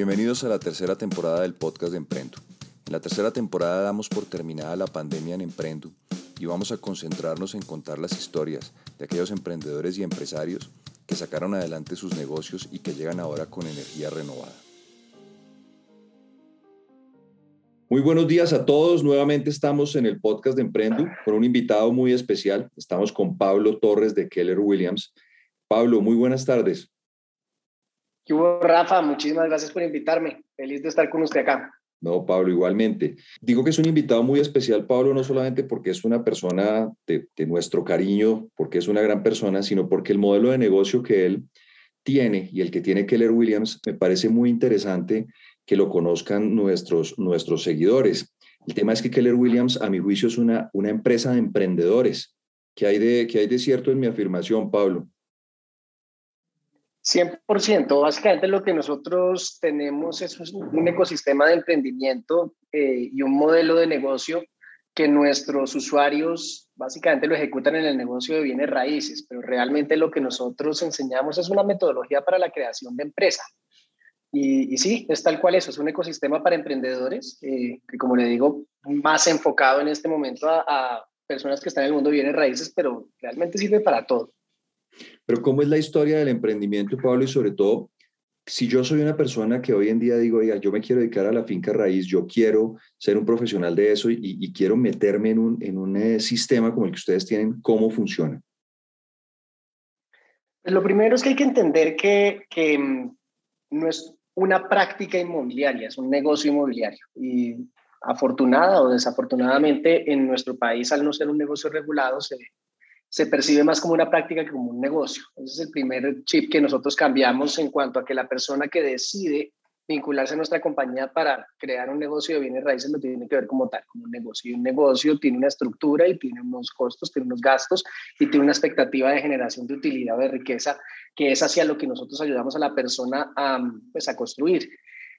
Bienvenidos a la tercera temporada del podcast de Emprendo. En la tercera temporada damos por terminada la pandemia en Emprendo y vamos a concentrarnos en contar las historias de aquellos emprendedores y empresarios que sacaron adelante sus negocios y que llegan ahora con energía renovada. Muy buenos días a todos. Nuevamente estamos en el podcast de Emprendo con un invitado muy especial. Estamos con Pablo Torres de Keller Williams. Pablo, muy buenas tardes. ¿Qué Rafa? Muchísimas gracias por invitarme. Feliz de estar con usted acá. No, Pablo, igualmente. Digo que es un invitado muy especial, Pablo, no solamente porque es una persona de, nuestro cariño, porque es una gran persona, sino porque el modelo de negocio que él tiene y el que tiene Keller Williams me parece muy interesante que lo conozcan nuestros, nuestros seguidores. El tema es que Keller Williams, a mi juicio, es una, una empresa de emprendedores. ¿Qué hay de, qué hay de cierto en mi afirmación, Pablo? 100%. Básicamente lo que nosotros tenemos es un ecosistema de emprendimiento eh, y un modelo de negocio que nuestros usuarios básicamente lo ejecutan en el negocio de bienes raíces, pero realmente lo que nosotros enseñamos es una metodología para la creación de empresa. Y, sí, es tal cual eso, es un ecosistema para emprendedores, eh, que como le digo, más enfocado en este momento a, a personas que están en el mundo de bienes raíces, pero realmente sirve para todo. Pero ¿cómo es la historia del emprendimiento, Pablo? Y sobre todo, si yo soy una persona que hoy en día digo, oiga, yo me quiero dedicar a la finca raíz, yo quiero ser un profesional de eso y, quiero meterme en un, en un eh, sistema como el que ustedes tienen, ¿cómo funciona? Lo primero es que hay que entender que, que mm, no es una práctica inmobiliaria, es un negocio inmobiliario. Y afortunada o desafortunadamente en nuestro país, al no ser un negocio regulado, se, se percibe más como una práctica que como un negocio. Ese es el primer chip que nosotros cambiamos en cuanto a que la persona que decide vincularse a nuestra compañía para crear un negocio de bienes raíces lo tiene que ver como tal, como un negocio. Y un negocio tiene una estructura y tiene unos costos, tiene unos gastos y tiene una expectativa de generación de utilidad o de riqueza que es hacia lo que nosotros ayudamos a la persona a, pues, a construir.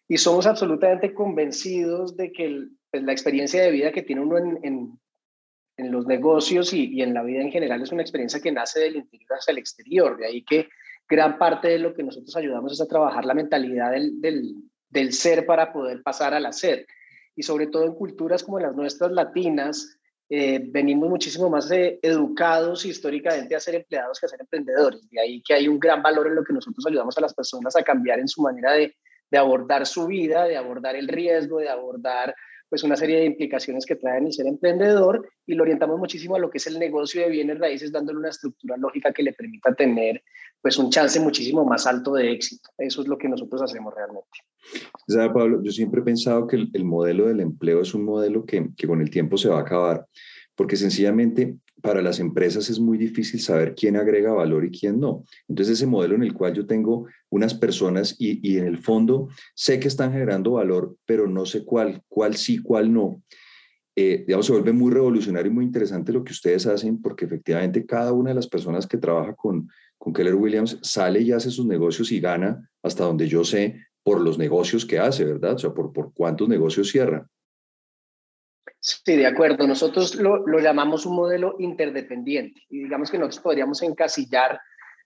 Y somos absolutamente convencidos de que pues, la experiencia de vida que tiene uno en, en los negocios y, en la vida en general es una experiencia que nace del interior hacia el exterior. De ahí que gran parte de lo que nosotros ayudamos es a trabajar la mentalidad del, del, ser para poder pasar al hacer. Y sobre todo en culturas como las nuestras latinas, eh, venimos muchísimo más educados históricamente a ser empleados que a ser emprendedores. De ahí que hay un gran valor en lo que nosotros ayudamos a las personas a cambiar en su manera de, de abordar su vida, de abordar el riesgo, de abordar pues una serie de implicaciones que traen el ser emprendedor y lo orientamos muchísimo a lo que es el negocio de bienes raíces, dándole una estructura lógica que le permita tener pues un chance muchísimo más alto de éxito. Eso es lo que nosotros hacemos realmente. ¿Sabe, Pablo? Yo siempre he pensado que el, modelo del empleo es un modelo que, que con el tiempo se va a acabar, porque sencillamente para las empresas es muy difícil saber quién agrega valor y quién no. Entonces, ese modelo en el cual yo tengo unas personas y, en el fondo sé que están generando valor, pero no sé cuál, cuál sí, cuál no. Eh, digamos, se vuelve muy revolucionario y muy interesante lo que ustedes hacen, porque efectivamente cada una de las personas que trabaja con, con Keller Williams sale y hace sus negocios y gana hasta donde yo sé por los negocios que hace, ¿verdad? O sea, por, por cuántos negocios cierra. Sí, de acuerdo. Nosotros lo, lo, llamamos un modelo interdependiente y digamos que nosotros podríamos encasillar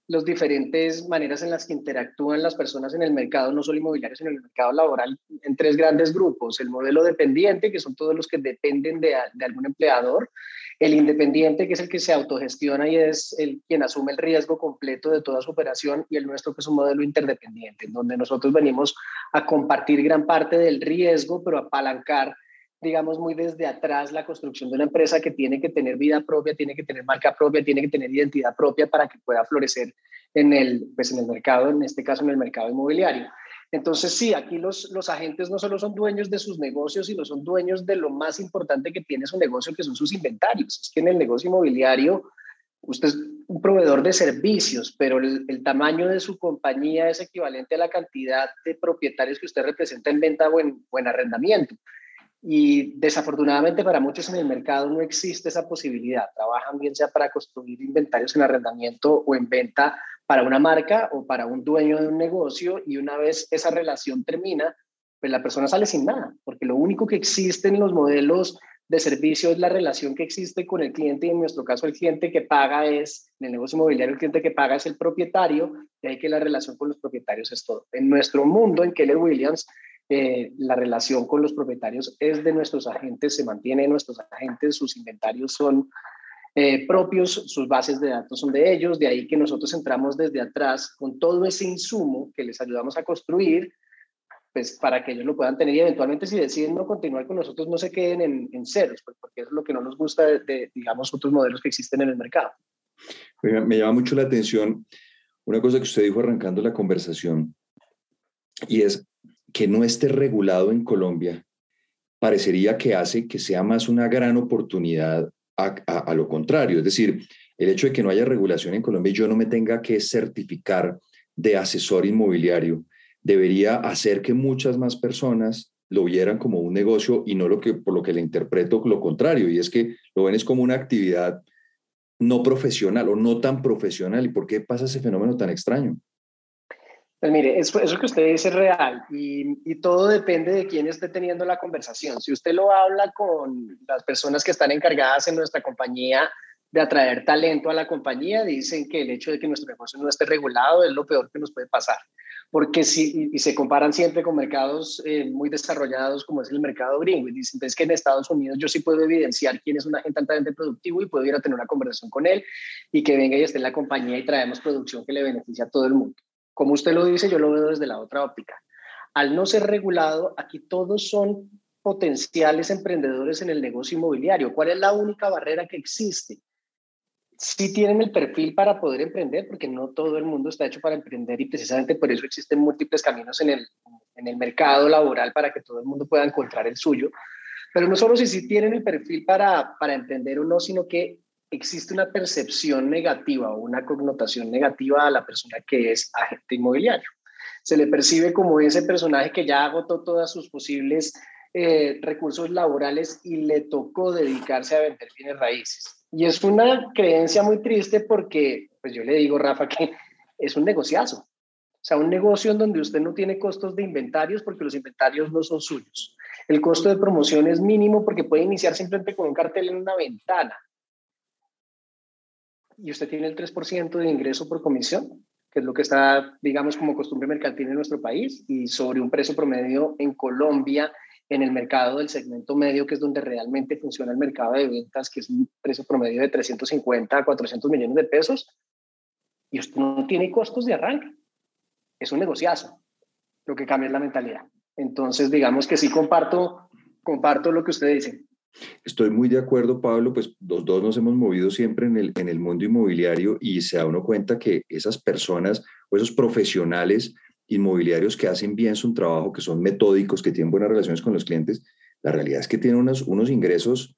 las diferentes maneras en las que interactúan las personas en el mercado, no solo inmobiliario, sino en el mercado laboral, en tres grandes grupos. El modelo dependiente, que son todos los que dependen de, de algún empleador. El independiente, que es el que se autogestiona y es el quien asume el riesgo completo de toda su operación. Y el nuestro, que es un modelo interdependiente, en donde nosotros venimos a compartir gran parte del riesgo, pero apalancar digamos, muy desde atrás la construcción de una empresa que tiene que tener vida propia, tiene que tener marca propia, tiene que tener identidad propia para que pueda florecer en el, pues en el mercado, en este caso en el mercado inmobiliario. Entonces, sí, aquí los, los agentes no solo son dueños de sus negocios, sino son dueños de lo más importante que tiene su negocio, que son sus inventarios. Es que en el negocio inmobiliario, usted es un proveedor de servicios, pero el, el, tamaño de su compañía es equivalente a la cantidad de propietarios que usted representa en venta o en, o en arrendamiento. Y desafortunadamente para muchos en el mercado no existe esa posibilidad. Trabajan bien sea para construir inventarios en arrendamiento o en venta para una marca o para un dueño de un negocio y una vez esa relación termina, pues la persona sale sin nada, porque lo único que existe en los modelos de servicio es la relación que existe con el cliente y en nuestro caso el cliente que paga es, en el negocio inmobiliario el cliente que paga es el propietario, de ahí que la relación con los propietarios es todo. En nuestro mundo, en Keller Williams, eh, la relación con los propietarios es de nuestros agentes, se mantiene nuestros agentes, sus inventarios son eh, propios, sus bases de datos son de ellos, de ahí que nosotros entramos desde atrás con todo ese insumo que les ayudamos a construir, pues para que ellos lo puedan tener y eventualmente si deciden no continuar con nosotros no se queden en, en ceros, pues, porque es lo que no nos gusta de, digamos, otros modelos que existen en el mercado. Me llama mucho la atención una cosa que usted dijo arrancando la conversación y es que no esté regulado en Colombia parecería que hace que sea más una gran oportunidad a, lo contrario. Es decir, el hecho de que no haya regulación en Colombia y yo no me tenga que certificar de asesor inmobiliario debería hacer que muchas más personas lo vieran como un negocio y no lo que por lo que le interpreto lo contrario y es que lo ven es como una actividad no profesional o no tan profesional y por qué pasa ese fenómeno tan extraño pues mire, eso, que usted dice es real y, todo depende de quién esté teniendo la conversación. Si usted lo habla con las personas que están encargadas en nuestra compañía de atraer talento a la compañía, dicen que el hecho de que nuestro negocio no esté regulado es lo peor que nos puede pasar. Porque si, y, se comparan siempre con mercados eh, muy desarrollados como es el mercado gringo, y dicen, que en Estados Unidos yo sí puedo evidenciar quién es un agente altamente productivo y puedo ir a tener una conversación con él y que venga y esté en la compañía y traemos producción que le beneficia a todo el mundo. Como usted lo dice, yo lo veo desde la otra óptica. Al no ser regulado, aquí todos son potenciales emprendedores en el negocio inmobiliario. ¿Cuál es la única barrera que existe? Si tienen el perfil para poder emprender, porque no todo el mundo está hecho para emprender y precisamente por eso existen múltiples caminos en el, en el mercado laboral para que todo el mundo pueda encontrar el suyo. Pero no solo si sí tienen el perfil para, para emprender o no, sino que existe una percepción negativa o una connotación negativa a la persona que es agente inmobiliario. Se le percibe como ese personaje que ya agotó todas sus posibles eh, recursos laborales y le tocó dedicarse a vender bienes raíces. Y es una creencia muy triste porque, pues yo le digo, Rafa, que es un negociazo. O sea, un negocio en donde usted no tiene costos de inventarios porque los inventarios no son suyos. El costo de promoción es mínimo porque puede iniciar simplemente con un cartel en una ventana y usted tiene el 3% de ingreso por comisión, que es lo que está, digamos, como costumbre mercantil en nuestro país, y sobre un precio promedio en Colombia, en el mercado del segmento medio, que es donde realmente funciona el mercado de ventas, que es un precio promedio de 350 a 400 millones de pesos, y usted no tiene costos de arranque. Es un negociazo. Lo que cambia es la mentalidad. Entonces, digamos que sí comparto, comparto lo que usted dice. Estoy muy de acuerdo, Pablo, pues los dos nos hemos movido siempre en el, en el mundo inmobiliario y se da uno cuenta que esas personas o esos profesionales inmobiliarios que hacen bien su trabajo, que son metódicos, que tienen buenas relaciones con los clientes, la realidad es que tienen unos, unos ingresos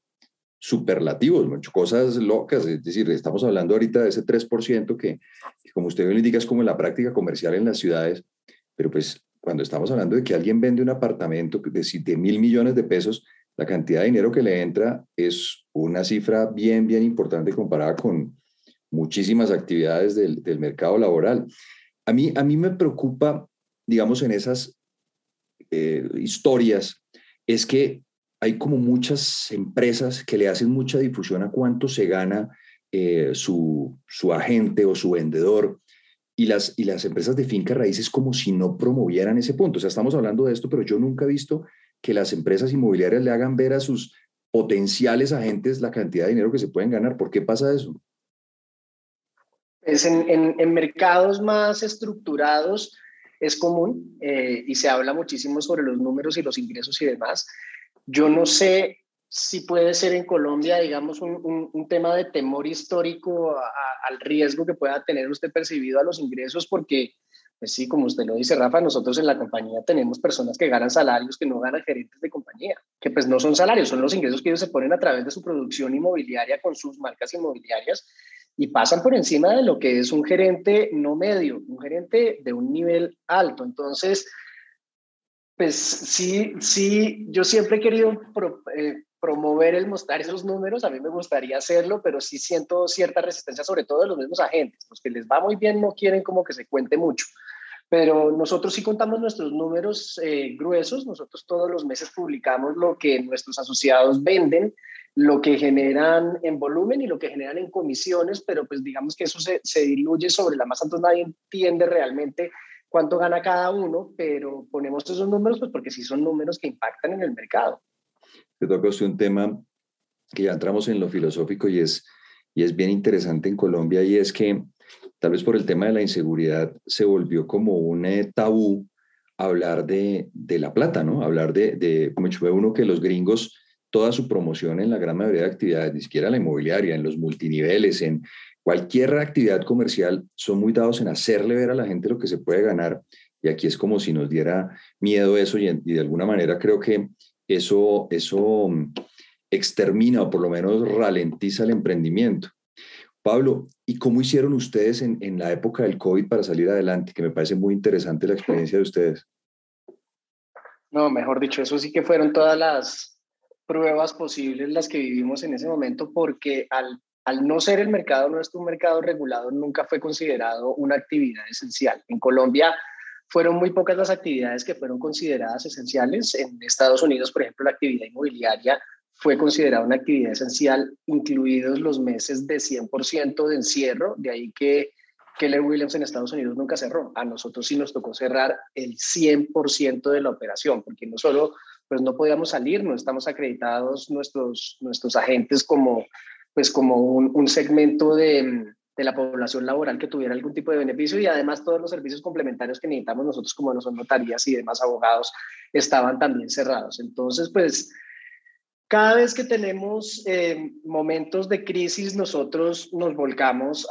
superlativos, muchas cosas locas, es decir, estamos hablando ahorita de ese 3% que, como usted bien indica, es como la práctica comercial en las ciudades, pero pues cuando estamos hablando de que alguien vende un apartamento de, de mil millones de pesos, la cantidad de dinero que le entra es una cifra bien, bien importante comparada con muchísimas actividades del, mercado laboral. A mí, a mí me preocupa, digamos, en esas eh, historias, es que hay como muchas empresas que le hacen mucha difusión a cuánto se gana eh, su, su, agente o su vendedor. Y las, y las empresas de finca raíces como si no promovieran ese punto. O sea, estamos hablando de esto, pero yo nunca he visto que las empresas inmobiliarias le hagan ver a sus potenciales agentes la cantidad de dinero que se pueden ganar. ¿Por qué pasa eso? Es en, mercados más estructurados es común eh, y se habla muchísimo sobre los números y los ingresos y demás. Yo no sé si puede ser en Colombia, digamos, un, tema de temor histórico al riesgo que pueda tener usted percibido a los ingresos, porque pues sí, como usted lo dice, Rafa, nosotros en la compañía tenemos personas que ganan salarios que no ganan gerentes de compañía, que pues no son salarios, son los ingresos que ellos se ponen a través de su producción inmobiliaria con sus marcas inmobiliarias y pasan por encima de lo que es un gerente no medio, un gerente de un nivel alto. Entonces, pues sí, sí, yo siempre he querido eh, promover el mostrar esos números, a mí me gustaría hacerlo, pero sí siento cierta resistencia, sobre todo de los mismos agentes. Los que les va muy bien no quieren como que se cuente mucho. Pero nosotros sí contamos nuestros números eh, gruesos, nosotros todos los meses publicamos lo que nuestros asociados venden, lo que generan en volumen y lo que generan en comisiones, pero pues digamos que eso se, se diluye sobre la masa, entonces nadie entiende realmente cuánto gana cada uno, pero ponemos esos números pues porque sí son números que impactan en el mercado. Te toca usted un tema que ya entramos en lo filosófico y es, y es bien interesante en Colombia y es que tal vez por el tema de la inseguridad se volvió como un eh, tabú hablar de, de, la plata, ¿no? Hablar de, de como ve uno que los gringos, toda su promoción en la gran mayoría de actividades, ni siquiera la inmobiliaria, en los multiniveles, en cualquier actividad comercial, son muy dados en hacerle ver a la gente lo que se puede ganar. Y aquí es como si nos diera miedo eso y de alguna manera creo que eso, eso mm, extermina o por lo menos ralentiza el emprendimiento. Pablo, ¿y cómo hicieron ustedes en, en, la época del COVID para salir adelante? Que me parece muy interesante la experiencia de ustedes. No, mejor dicho, eso sí que fueron todas las pruebas posibles las que vivimos en ese momento, porque al, al no ser el mercado nuestro un mercado regulado, nunca fue considerado una actividad esencial. En Colombia fueron muy pocas las actividades que fueron consideradas esenciales. En Estados Unidos, por ejemplo, la actividad inmobiliaria fue considerada una actividad esencial, incluidos los meses de 100% de encierro, de ahí que Keller Williams en Estados Unidos nunca cerró. A nosotros sí nos tocó cerrar el 100% de la operación, porque no solo pues no podíamos salir, no estamos acreditados nuestros, nuestros agentes como, pues como un, un segmento de, de la población laboral que tuviera algún tipo de beneficio y además todos los servicios complementarios que necesitamos nosotros como no son notarías y demás abogados estaban también cerrados. Entonces, pues cada vez que tenemos eh, momentos de crisis, nosotros nos volcamos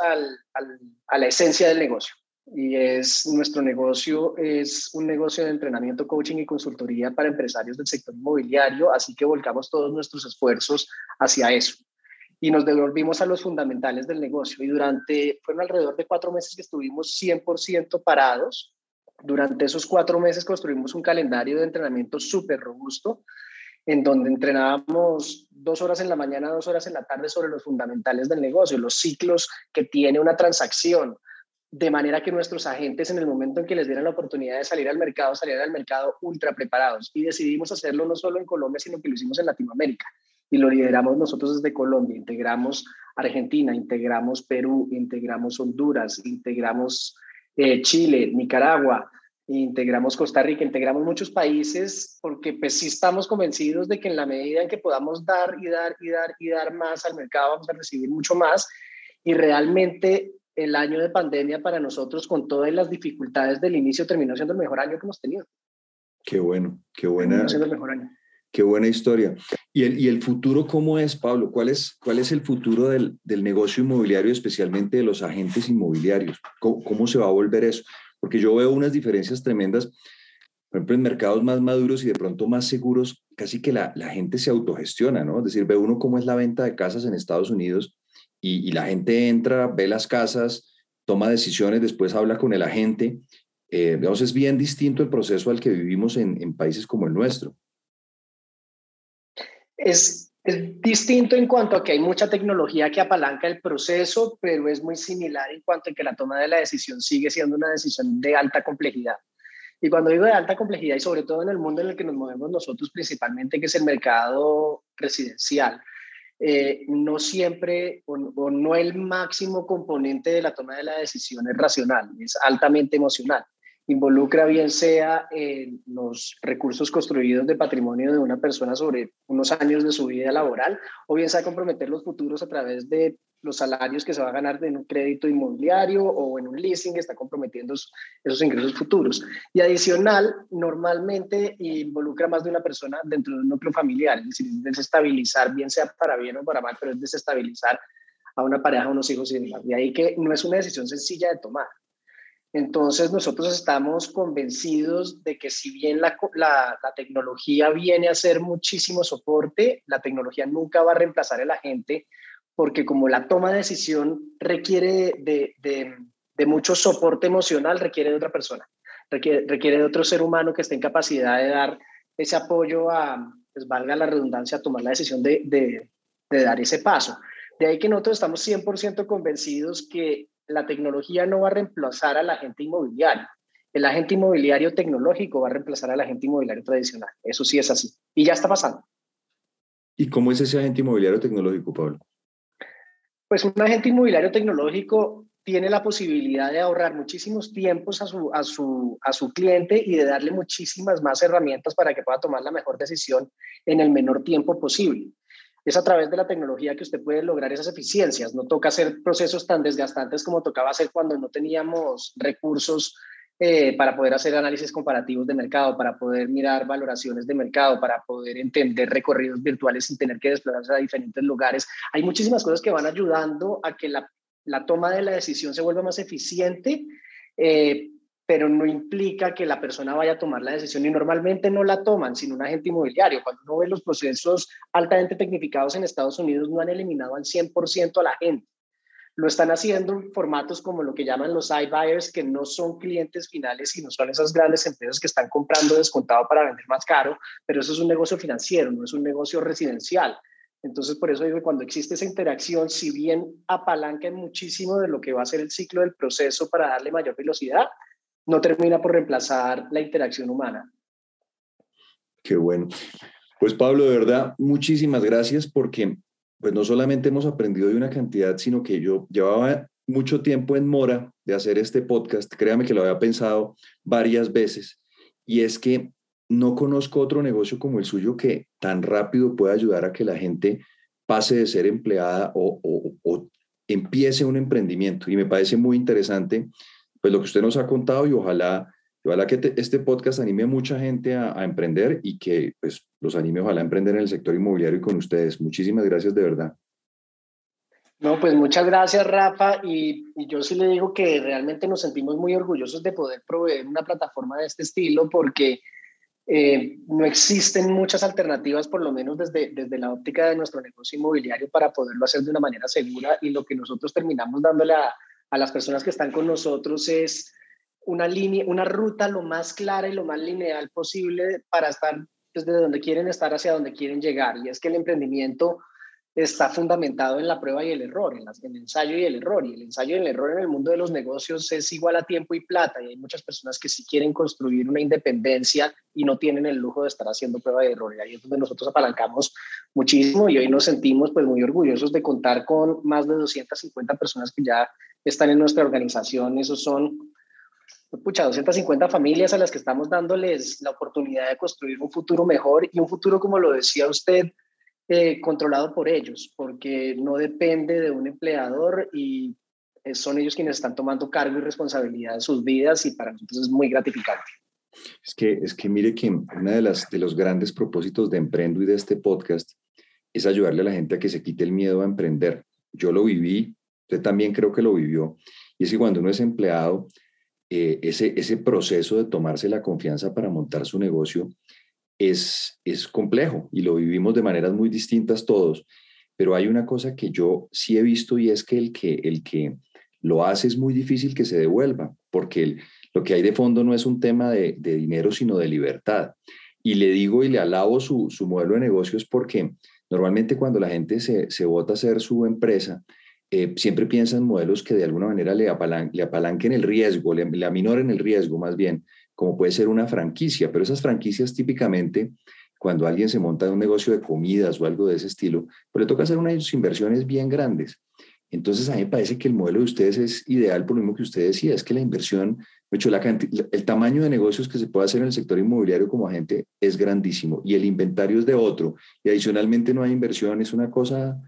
a la esencia del negocio. Y es nuestro negocio, es un negocio de entrenamiento, coaching y consultoría para empresarios del sector inmobiliario, así que volcamos todos nuestros esfuerzos hacia eso. Y nos devolvimos a los fundamentales del negocio. Y durante, fueron alrededor de cuatro meses que estuvimos 100% parados. Durante esos cuatro meses construimos un calendario de entrenamiento súper robusto en donde entrenábamos dos horas en la mañana, dos horas en la tarde sobre los fundamentales del negocio, los ciclos que tiene una transacción, de manera que nuestros agentes en el momento en que les dieran la oportunidad de salir al mercado, salieran al mercado ultra preparados. Y decidimos hacerlo no solo en Colombia, sino que lo hicimos en Latinoamérica. Y lo lideramos nosotros desde Colombia. Integramos Argentina, integramos Perú, integramos Honduras, integramos eh, Chile, Nicaragua, integramos Costa Rica, integramos muchos países, porque pues sí estamos convencidos de que en la medida en que podamos dar y dar y dar y dar más al mercado, vamos a recibir mucho más. Y realmente el año de pandemia para nosotros, con todas las dificultades del inicio, terminó siendo el mejor año que hemos tenido. Qué bueno, qué buena. Siendo el mejor año. Qué buena historia. ¿Y el, ¿Y el futuro cómo es, Pablo? ¿Cuál es, cuál es el futuro del, del negocio inmobiliario, especialmente de los agentes inmobiliarios? ¿Cómo, ¿Cómo se va a volver eso? porque yo veo unas diferencias tremendas, por ejemplo, en mercados más maduros y de pronto más seguros, casi que la, la gente se autogestiona, ¿no? Es decir, ve uno cómo es la venta de casas en Estados Unidos y, la gente entra, ve las casas, toma decisiones, después habla con el agente. Eh, digamos, es bien distinto el proceso al que vivimos en países como el nuestro. Es, es distinto en cuanto a que hay mucha tecnología que apalanca el proceso, pero es muy similar en cuanto a que la toma de la decisión sigue siendo una decisión de alta complejidad. Y cuando digo de alta complejidad, y sobre todo en el mundo en el que nos movemos nosotros principalmente, que es el mercado residencial, eh, no siempre o, o, no el máximo componente de la toma de la decisión es racional, es altamente emocional involucra bien sea en los recursos construidos de patrimonio de una persona sobre unos años de su vida laboral, o bien sea comprometer los futuros a través de los salarios que se va a ganar en un crédito inmobiliario o en un leasing está comprometiendo esos ingresos futuros. Y adicional, normalmente involucra más de una persona dentro de un núcleo familiar, es decir, desestabilizar, bien sea para bien o para mal, pero es desestabilizar a una pareja, a unos hijos y demás. De ahí que no es una decisión sencilla de tomar. Entonces nosotros estamos convencidos de que si bien la, la, tecnología viene a ser muchísimo soporte, la tecnología nunca va a reemplazar a la gente porque como la toma de decisión requiere de, de, de mucho soporte emocional, requiere de otra persona, requiere, requiere, de otro ser humano que esté en capacidad de dar ese apoyo a, pues valga la redundancia, a tomar la decisión de, de, de dar ese paso. De ahí que nosotros estamos 100% convencidos que la tecnología no va a reemplazar a la gente inmobiliaria. El agente inmobiliario tecnológico va a reemplazar al agente inmobiliario tradicional. Eso sí es así. Y ya está pasando. ¿Y cómo es ese agente inmobiliario tecnológico, Pablo? Pues un agente inmobiliario tecnológico tiene la posibilidad de ahorrar muchísimos tiempos a su, a, su, a su cliente y de darle muchísimas más herramientas para que pueda tomar la mejor decisión en el menor tiempo posible. Es a través de la tecnología que usted puede lograr esas eficiencias. No toca hacer procesos tan desgastantes como tocaba hacer cuando no teníamos recursos eh, para poder hacer análisis comparativos de mercado, para poder mirar valoraciones de mercado, para poder entender recorridos virtuales sin tener que desplazarse a diferentes lugares. Hay muchísimas cosas que van ayudando a que la, la toma de la decisión se vuelva más eficiente, eh, pero no implica que la persona vaya a tomar la decisión y normalmente no la toman, sino un agente inmobiliario. Cuando uno ve los procesos altamente tecnificados en Estados Unidos, no han eliminado al 100% a la gente. Lo están haciendo en formatos como lo que llaman los iBuyers, que no son clientes finales, sino son esas grandes empresas que están comprando descontado para vender más caro, pero eso es un negocio financiero, no es un negocio residencial. Entonces, por eso digo cuando existe esa interacción, si bien apalanca muchísimo de lo que va a ser el ciclo del proceso para darle mayor velocidad, no termina por reemplazar la interacción humana. Qué bueno. Pues Pablo, de verdad, muchísimas gracias porque pues no solamente hemos aprendido de una cantidad, sino que yo llevaba mucho tiempo en mora de hacer este podcast, créame que lo había pensado varias veces, y es que no conozco otro negocio como el suyo que tan rápido pueda ayudar a que la gente pase de ser empleada o, o, empiece un emprendimiento. Y me parece muy interesante pues lo que usted nos ha contado y ojalá Ojalá que este podcast anime a mucha gente a, emprender y que pues, los anime ojalá a emprender en el sector inmobiliario y con ustedes. Muchísimas gracias de verdad. No, pues muchas gracias, Rafa. Y, yo sí le digo que realmente nos sentimos muy orgullosos de poder proveer una plataforma de este estilo porque eh, no existen muchas alternativas, por lo menos desde, desde la óptica de nuestro negocio inmobiliario, para poderlo hacer de una manera segura. Y lo que nosotros terminamos dándole a, a las personas que están con nosotros es una línea, una ruta lo más clara y lo más lineal posible para estar desde donde quieren estar hacia donde quieren llegar. Y es que el emprendimiento está fundamentado en la prueba y el error, en, el ensayo y el error. Y el ensayo y el error en el mundo de los negocios es igual a tiempo y plata. Y hay muchas personas que sí quieren construir una independencia y no tienen el lujo de estar haciendo prueba y error. Y ahí es donde nosotros apalancamos muchísimo y hoy nos sentimos pues muy orgullosos de contar con más de 250 personas que ya están en nuestra organización. Esos son pucha, 250 familias a las que estamos dándoles la oportunidad de construir un futuro mejor y un futuro, como lo decía usted, eh, controlado por ellos, porque no depende de un empleador y eh, son ellos quienes están tomando cargo y responsabilidad de sus vidas y para nosotros es muy gratificante. Es que, es que mire que uno de, las, de los grandes propósitos de Emprendo y de este podcast es ayudarle a la gente a que se quite el miedo a emprender. Yo lo viví, usted también creo que lo vivió, y es que cuando uno es empleado, eh, ese, ese proceso de tomarse la confianza para montar su negocio es, es complejo y lo vivimos de maneras muy distintas todos. Pero hay una cosa que yo sí he visto y es que el que, el que lo hace es muy difícil que se devuelva, porque lo que hay de fondo no es un tema de, de, dinero, sino de libertad. Y le digo y le alabo su, su modelo de negocios porque normalmente cuando la gente se, se vota a hacer su empresa, eh, siempre piensa en modelos que de alguna manera le, le apalanquen el riesgo, le, le, aminoren el riesgo más bien, como puede ser una franquicia, pero esas franquicias típicamente, cuando alguien se monta en un negocio de comidas o algo de ese estilo, pues le toca hacer unas inversiones bien grandes. Entonces a mí me parece que el modelo de ustedes es ideal por lo mismo que usted decía, es que la inversión, hecho, la el tamaño de negocios que se puede hacer en el sector inmobiliario como agente es grandísimo y el inventario es de otro y adicionalmente no hay inversión, es una cosa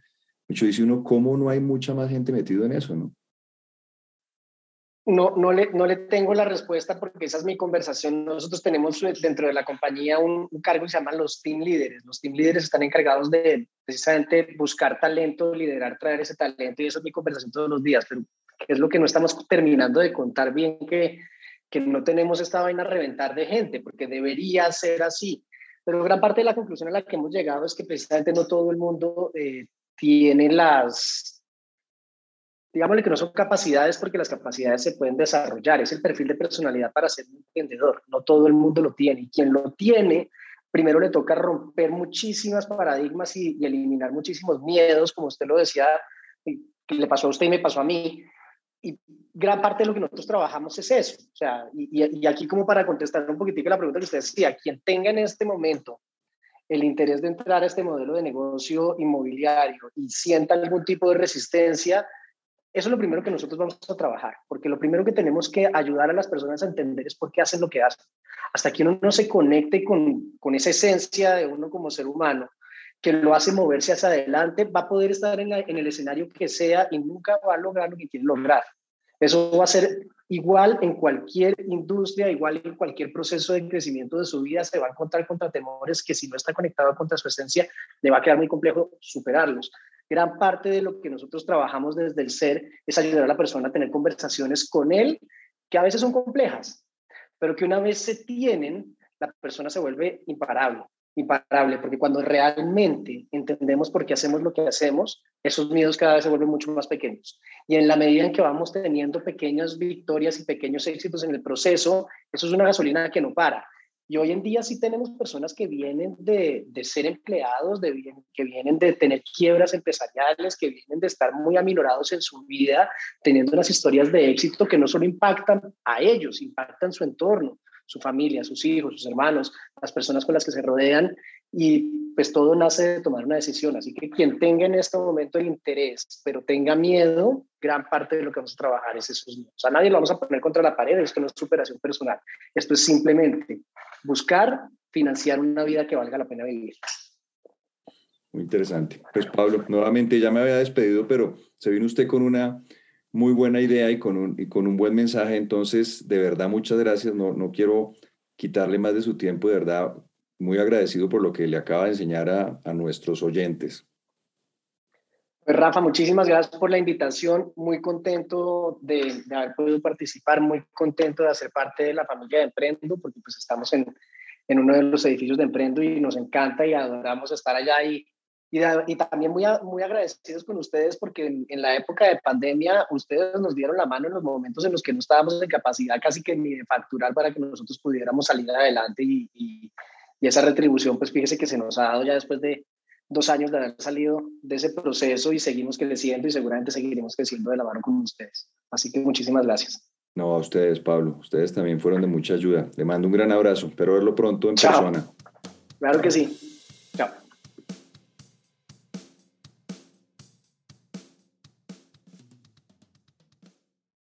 mucho dice uno, ¿cómo no hay mucha más gente metido en eso, no? No, no, le, no le tengo la respuesta porque esa es mi conversación. Nosotros tenemos dentro de la compañía un, cargo que se llama los team líderes. Los team líderes están encargados de precisamente buscar talento, liderar, traer ese talento y esa es mi conversación todos los días. Pero es lo que no estamos terminando de contar bien que, que no tenemos esta vaina a reventar de gente porque debería ser así. Pero gran parte de la conclusión a la que hemos llegado es que precisamente no todo el mundo eh, tiene las, digámosle que no son capacidades porque las capacidades se pueden desarrollar, es el perfil de personalidad para ser un emprendedor, no todo el mundo lo tiene y quien lo tiene, primero le toca romper muchísimas paradigmas y, eliminar muchísimos miedos, como usted lo decía, que le pasó a usted y me pasó a mí, y gran parte de lo que nosotros trabajamos es eso. O sea, y, y aquí como para contestar un poquitico la pregunta que usted decía, quien tenga en este momento el interés de entrar a este modelo de negocio inmobiliario y sienta algún tipo de resistencia, eso es lo primero que nosotros vamos a trabajar, porque lo primero que tenemos que ayudar a las personas a entender es por qué hacen lo que hacen. Hasta que uno no se conecte con, con esa esencia de uno como ser humano, que lo hace moverse hacia adelante, va a poder estar en, en el escenario que sea y nunca va a lograr lo que quiere lograr. Eso va a ser igual en cualquier industria, igual en cualquier proceso de crecimiento de su vida, se va a encontrar contra temores que si no está conectado contra su esencia, le va a quedar muy complejo superarlos. Gran parte de lo que nosotros trabajamos desde el ser es ayudar a la persona a tener conversaciones con él, que a veces son complejas, pero que una vez se tienen, la persona se vuelve imparable imparable, porque cuando realmente entendemos por qué hacemos lo que hacemos, esos miedos cada vez se vuelven mucho más pequeños. Y en la medida en que vamos teniendo pequeñas victorias y pequeños éxitos en el proceso, eso es una gasolina que no para. Y hoy en día sí tenemos personas que vienen de, de ser empleados, de, que vienen de tener quiebras empresariales, que vienen de estar muy aminorados en su vida, teniendo unas historias de éxito que no solo impactan a ellos, impactan su entorno su familia, sus hijos, sus hermanos, las personas con las que se rodean y pues todo nace de tomar una decisión. Así que quien tenga en este momento el interés, pero tenga miedo, gran parte de lo que vamos a trabajar es esos miedos. A nadie lo vamos a poner contra la pared, esto no es superación personal, esto es simplemente buscar financiar una vida que valga la pena vivir. Muy interesante. Pues Pablo, nuevamente ya me había despedido, pero se vino usted con una muy buena idea y con un, y con un buen mensaje. Entonces, de verdad, muchas gracias. No, no quiero quitarle más de su tiempo, de verdad, muy agradecido por lo que le acaba de enseñar a, a nuestros oyentes. Pues Rafa, muchísimas gracias por la invitación. Muy contento de, de, haber podido participar, muy contento de hacer parte de la familia de Emprendo, porque pues estamos en, en uno de los edificios de Emprendo y nos encanta y adoramos estar allá y y, también muy, muy agradecidos con ustedes porque en, la época de pandemia ustedes nos dieron la mano en los momentos en los que no estábamos en capacidad casi que ni de facturar para que nosotros pudiéramos salir adelante y, y, esa retribución pues fíjese que se nos ha dado ya después de dos años de haber salido de ese proceso y seguimos creciendo y seguramente seguiremos creciendo de la mano con ustedes. Así que muchísimas gracias. No, a ustedes, Pablo. Ustedes también fueron de mucha ayuda. Le mando un gran abrazo. Espero verlo pronto en persona. Claro que sí. Chao.